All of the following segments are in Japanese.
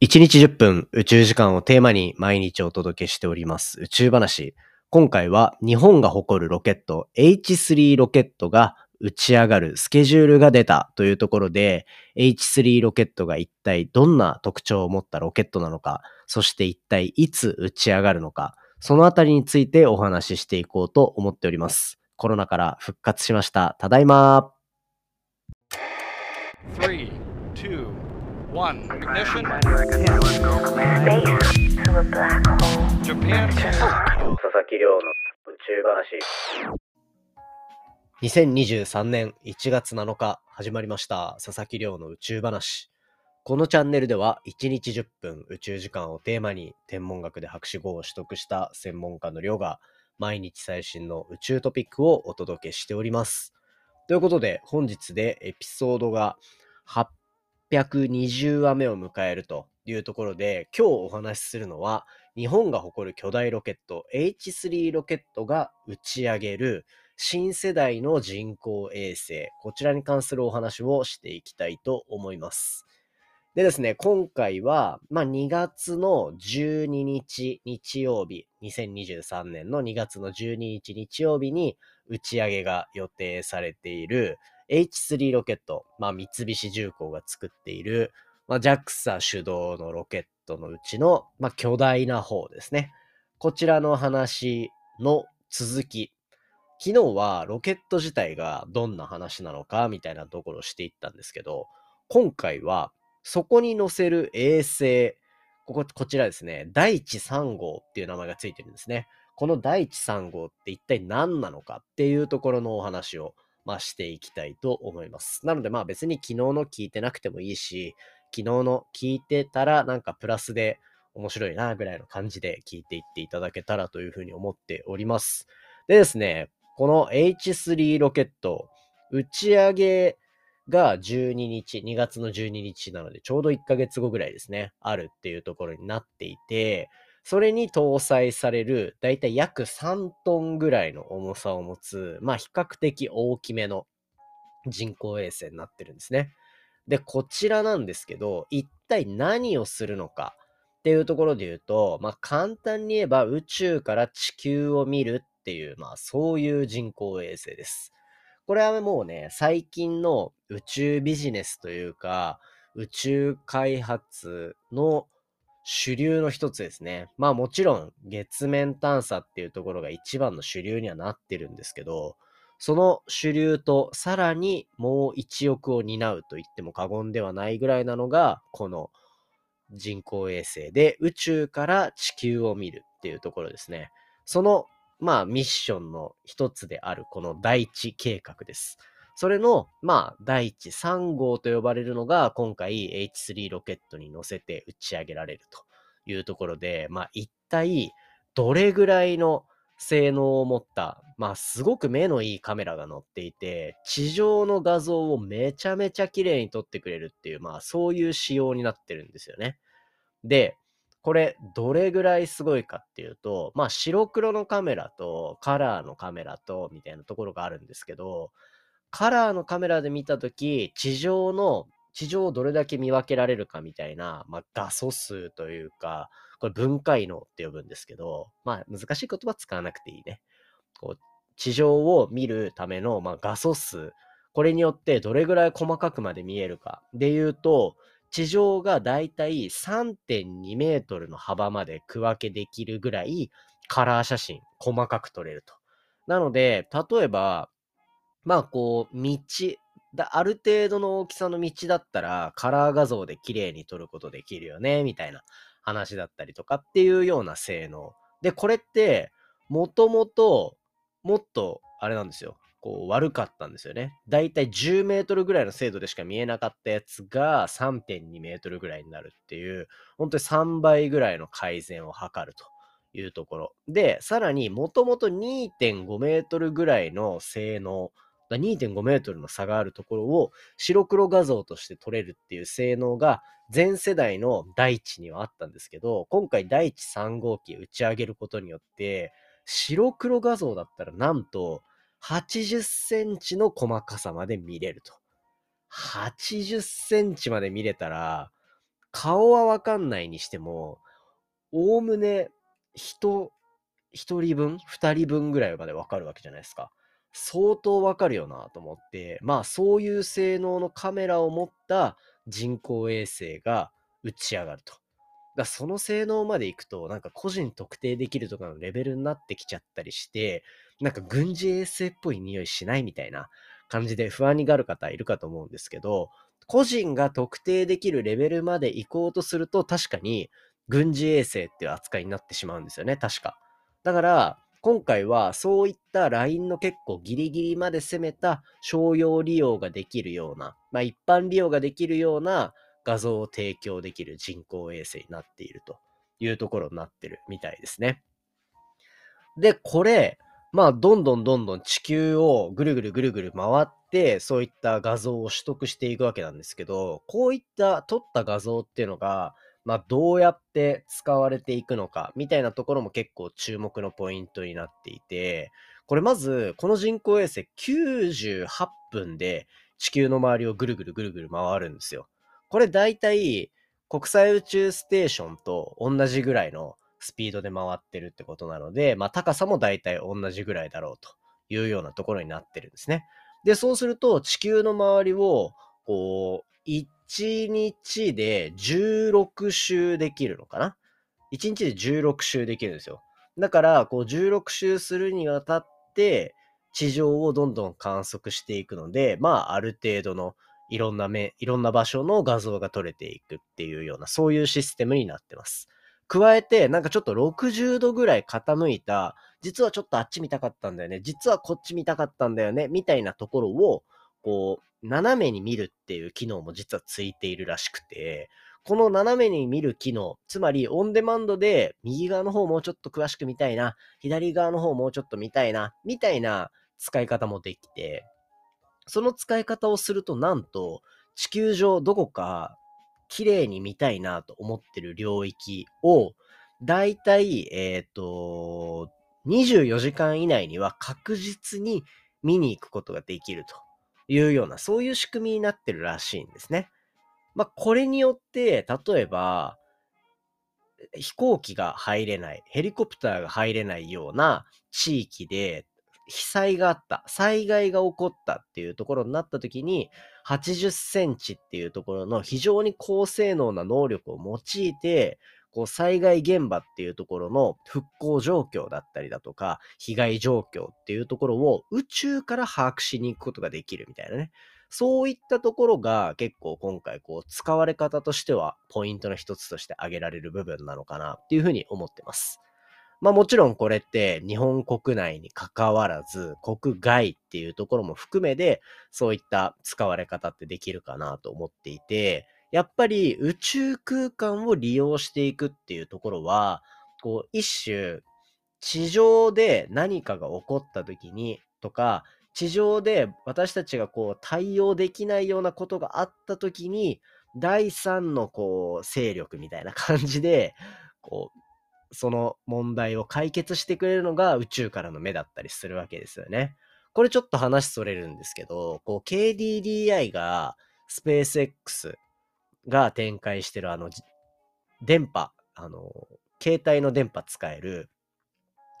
1日10分宇宙時間をテーマに毎日お届けしております宇宙話。今回は日本が誇るロケット H3 ロケットが打ち上がるスケジュールが出たというところで H3 ロケットが一体どんな特徴を持ったロケットなのか、そして一体いつ打ち上がるのか、そのあたりについてお話ししていこうと思っております。コロナから復活しました。ただいま。3 2 one, ignition. Japan 佐々木亮の宇宙話。2023年1月7日始まりました佐々木亮の宇宙話。このチャンネルでは1日10分宇宙時間をテーマに天文学で博士号を取得した専門家の亮が毎日最新の宇宙トピックをお届けしております。ということで本日でエピソードが820話目を迎えるというところで、今日お話しするのは、日本が誇る巨大ロケット H3 ロケットが打ち上げる新世代の人工衛星、こちらに関するお話をしていきたいと思います。でですね、今回は、まあ、2月の12日日曜日、2023年の2月の12日日曜日に打ち上げが予定されている H3 ロケット、まあ、三菱重工が作っている、まあ、JAXA 主導のロケットのうちの、まあ、巨大な方ですね。こちらの話の続き。昨日はロケット自体がどんな話なのかみたいなところをしていったんですけど、今回はそこに載せる衛星、ここ、こちらですね、第一3号っていう名前がついてるんですね。この第一3号って一体何なのかっていうところのお話をまあ、していきたいと思います。なので、まあ別に昨日の聞いてなくてもいいし、昨日の聞いてたらなんかプラスで面白いなぐらいの感じで聞いていっていただけたらというふうに思っております。でですね、この H3 ロケット、打ち上げが12日、2月の12日なので、ちょうど1ヶ月後ぐらいですね、あるっていうところになっていて、それに搭載される、だいたい約3トンぐらいの重さを持つ、まあ比較的大きめの人工衛星になってるんですね。で、こちらなんですけど、一体何をするのかっていうところで言うと、まあ簡単に言えば宇宙から地球を見るっていう、まあそういう人工衛星です。これはもうね、最近の宇宙ビジネスというか、宇宙開発の主流の一つですね。まあもちろん月面探査っていうところが一番の主流にはなってるんですけど、その主流とさらにもう一億を担うと言っても過言ではないぐらいなのが、この人工衛星で宇宙から地球を見るっていうところですね。その、まあミッションの一つであるこの第一計画です。それの、まあ、第一3号と呼ばれるのが、今回 H3 ロケットに乗せて打ち上げられるというところで、まあ、一体、どれぐらいの性能を持った、まあ、すごく目のいいカメラが載っていて、地上の画像をめちゃめちゃ綺麗に撮ってくれるっていう、まあ、そういう仕様になってるんですよね。で、これ、どれぐらいすごいかっていうと、まあ、白黒のカメラとカラーのカメラと、みたいなところがあるんですけど、カラーのカメラで見たとき、地上の、地上をどれだけ見分けられるかみたいな、まあ、画素数というか、これ分解能って呼ぶんですけど、まあ、難しい言葉使わなくていいね。こう、地上を見るための、まあ、画素数。これによってどれぐらい細かくまで見えるか。で言うと、地上がだいたい3.2メートルの幅まで区分けできるぐらいカラー写真細かく撮れると。なので、例えば、まあこう、道、だある程度の大きさの道だったら、カラー画像で綺麗に撮ることできるよね、みたいな話だったりとかっていうような性能。で、これって、もともと、もっと、あれなんですよ。こう、悪かったんですよね。だいたい10メートルぐらいの精度でしか見えなかったやつが3.2メートルぐらいになるっていう、本当に3倍ぐらいの改善を図ると。いうところ。で、さらにもともと2.5メートルぐらいの性能2.5メートルの差があるところを白黒画像として撮れるっていう性能が全世代の第一にはあったんですけど、今回第一3号機打ち上げることによって、白黒画像だったらなんと80センチの細かさまで見れると。80センチまで見れたら、顔はわかんないにしても、おおむね人、一人分、二人分ぐらいまでわかるわけじゃないですか。相当わかるよなと思って、まあそういう性能のカメラを持った人工衛星が打ち上がると。だその性能までいくと、なんか個人特定できるとかのレベルになってきちゃったりして、なんか軍事衛星っぽい匂いしないみたいな感じで不安になる方いるかと思うんですけど、個人が特定できるレベルまで行こうとすると確かに軍事衛星っていう扱いになってしまうんですよね、確か。だから、今回はそういったラインの結構ギリギリまで攻めた商用利用ができるような、まあ一般利用ができるような画像を提供できる人工衛星になっているというところになってるみたいですね。で、これ、まあ、どんどんどんどん地球をぐるぐるぐるぐる回って、そういった画像を取得していくわけなんですけど、こういった撮った画像っていうのが、まあ、どうやって使われていくのか、みたいなところも結構注目のポイントになっていて、これまず、この人工衛星98分で地球の周りをぐるぐるぐるぐる回るんですよ。これ大体国際宇宙ステーションと同じぐらいのスピードで回ってるってことなので、まあ高さも大体同じぐらいだろうというようなところになってるんですね。で、そうすると地球の周りをこう、1日で16周できるのかな ?1 日で16周できるんですよ。だから、こう16周するにあたって、地上をどんどん観測していくので、まあ、ある程度のいろんな目、いろんな場所の画像が撮れていくっていうような、そういうシステムになってます。加えて、なんかちょっと60度ぐらい傾いた、実はちょっとあっち見たかったんだよね、実はこっち見たかったんだよね、みたいなところを、こう、斜めに見るっていう機能も実はついているらしくて、この斜めに見る機能、つまりオンデマンドで右側の方もうちょっと詳しく見たいな、左側の方もうちょっと見たいな、みたいな使い方もできて、その使い方をすると、なんと、地球上どこか綺麗に見たいなと思ってる領域を、だいたい、えっ、ー、と、24時間以内には確実に見に行くことができると。いうような、そういう仕組みになってるらしいんですね。まあ、これによって、例えば、飛行機が入れない、ヘリコプターが入れないような地域で、被災があった、災害が起こったっていうところになった時に、80センチっていうところの非常に高性能な能力を用いて、こう災害現場っていうところの復興状況だったりだとか、被害状況っていうところを宇宙から把握しに行くことができるみたいなね。そういったところが結構今回こう使われ方としてはポイントの一つとして挙げられる部分なのかなっていうふうに思ってます。まあもちろんこれって日本国内に関わらず国外っていうところも含めでそういった使われ方ってできるかなと思っていて、やっぱり宇宙空間を利用していくっていうところは、こう一種地上で何かが起こった時にとか、地上で私たちがこう対応できないようなことがあった時に、第三のこう勢力みたいな感じで、こうその問題を解決してくれるのが宇宙からの目だったりするわけですよね。これちょっと話それるんですけど、こう KDDI がスペース X が展開してるあの電波、あの、携帯の電波使える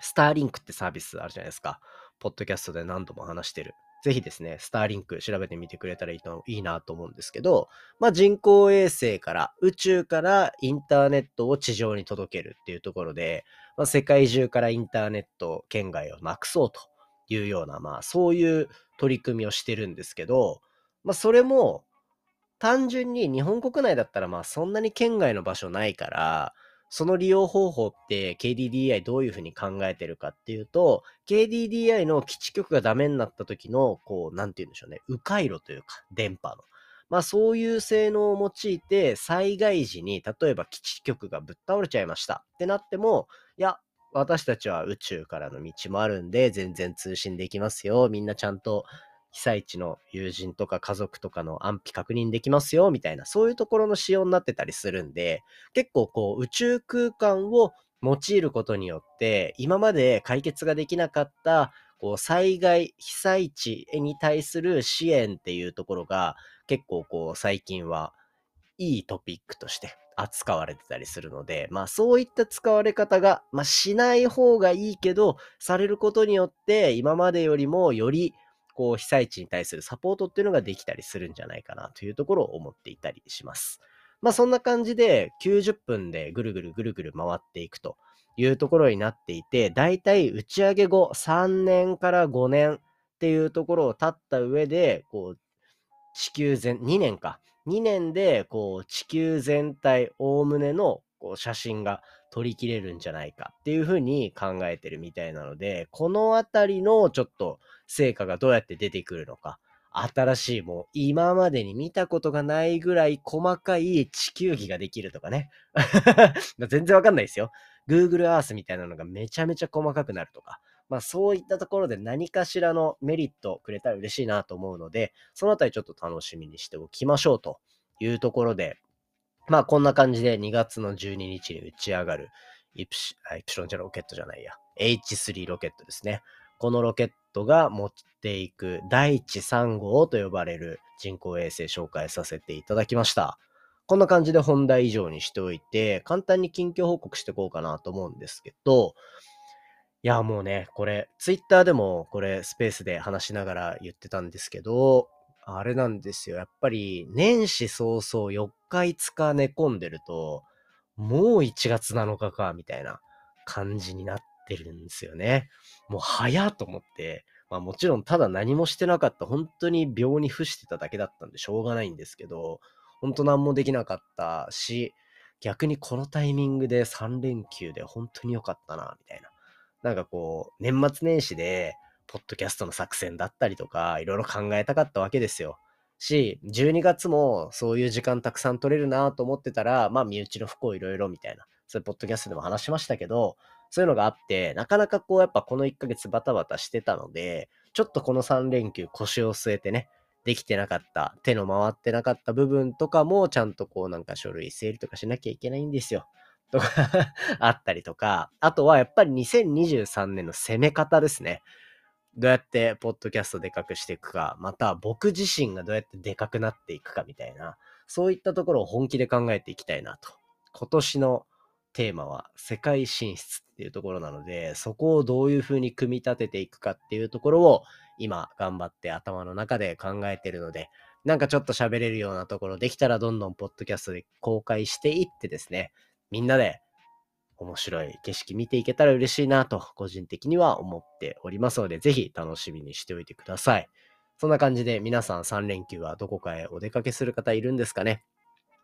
スターリンクってサービスあるじゃないですか。ポッドキャストで何度も話してる。ぜひですね、スターリンク調べてみてくれたらいいといいなと思うんですけど、まあ、人工衛星から宇宙からインターネットを地上に届けるっていうところで、まあ、世界中からインターネット圏外をなくそうというような、まあそういう取り組みをしてるんですけど、まあそれも単純に日本国内だったらまあそんなに県外の場所ないから、その利用方法って KDDI どういうふうに考えてるかっていうと、KDDI の基地局がダメになった時の、こう、なんて言うんでしょうね、迂回路というか、電波の。まあそういう性能を用いて、災害時に、例えば基地局がぶっ倒れちゃいましたってなっても、いや、私たちは宇宙からの道もあるんで、全然通信できますよ。みんなちゃんと被災地の友人とか家族とかの安否確認できますよ、みたいな、そういうところの仕様になってたりするんで、結構こう宇宙空間を用いることによって、今まで解決ができなかった、こう災害、被災地に対する支援っていうところが、結構こう最近はいいトピックとして扱われてたりするので、まあそういった使われ方が、まあしない方がいいけど、されることによって今までよりもよりこう被災地に対するサポートっていうのができたりするんじゃないかなというところを思っていたりします。まあそんな感じで90分でぐるぐるぐるぐる回っていくというところになっていて、だいたい打ち上げ後3年から5年っていうところを経った上で、こう地球全、2年か。2年で、こう、地球全体、おおむねの、こう、写真が撮りきれるんじゃないかっていうふうに考えてるみたいなので、このあたりのちょっと成果がどうやって出てくるのか、新しいもう今までに見たことがないぐらい細かい地球儀ができるとかね。全然わかんないですよ。Google Earth みたいなのがめちゃめちゃ細かくなるとか。まあそういったところで何かしらのメリットをくれたら嬉しいなと思うので、そのあたりちょっと楽しみにしておきましょうというところで、まあこんな感じで2月の12日に打ち上がるイプシイプシロンじゃロケットじゃないや、H3 ロケットですね。このロケットが持っていく第一3号と呼ばれる人工衛星紹介させていただきました。こんな感じで本題以上にしておいて、簡単に近況報告していこうかなと思うんですけど、いや、もうね、これ、ツイッターでもこれスペースで話しながら言ってたんですけど、あれなんですよ。やっぱり、年始早々4日5日寝込んでると、もう1月7日か、みたいな感じになってるんですよね。もう早と思って、まあもちろんただ何もしてなかった、本当に病に伏してただけだったんでしょうがないんですけど、本当何もできなかったし、逆にこのタイミングで3連休で本当に良かったな、みたいな。なんかこう、年末年始で、ポッドキャストの作戦だったりとか、いろいろ考えたかったわけですよ。し、12月もそういう時間たくさん取れるなと思ってたら、まあ身内の不幸いろいろみたいな、そういうポッドキャストでも話しましたけど、そういうのがあって、なかなかこうやっぱこの1ヶ月バタバタしてたので、ちょっとこの3連休腰を据えてね、できてなかった、手の回ってなかった部分とかも、ちゃんとこうなんか書類整理とかしなきゃいけないんですよ。とか あったりとか、あとはやっぱり2023年の攻め方ですね。どうやってポッドキャストでかくしていくか、また僕自身がどうやってでかくなっていくかみたいな、そういったところを本気で考えていきたいなと。今年のテーマは世界進出っていうところなので、そこをどういうふうに組み立てていくかっていうところを今頑張って頭の中で考えてるので、なんかちょっと喋れるようなところできたらどんどんポッドキャストで公開していってですね、みんなで面白い景色見ていけたら嬉しいなと、個人的には思っておりますので、ぜひ楽しみにしておいてください。そんな感じで皆さん3連休はどこかへお出かけする方いるんですかね？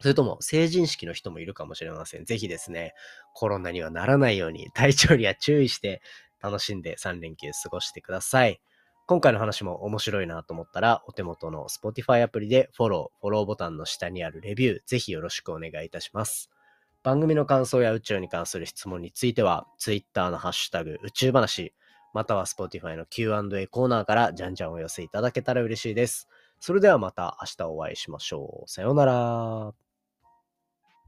それとも成人式の人もいるかもしれません。ぜひですね、コロナにはならないように体調には注意して楽しんで3連休過ごしてください。今回の話も面白いなと思ったら、お手元の Spotify アプリでフォロー、フォローボタンの下にあるレビュー、ぜひよろしくお願いいたします。番組の感想や宇宙に関する質問については、Twitter のハッシュタグ宇宙話、または Spotify の Q&A コーナーからじゃんじゃんお寄せいただけたら嬉しいです。それではまた明日お会いしましょう。さようなら。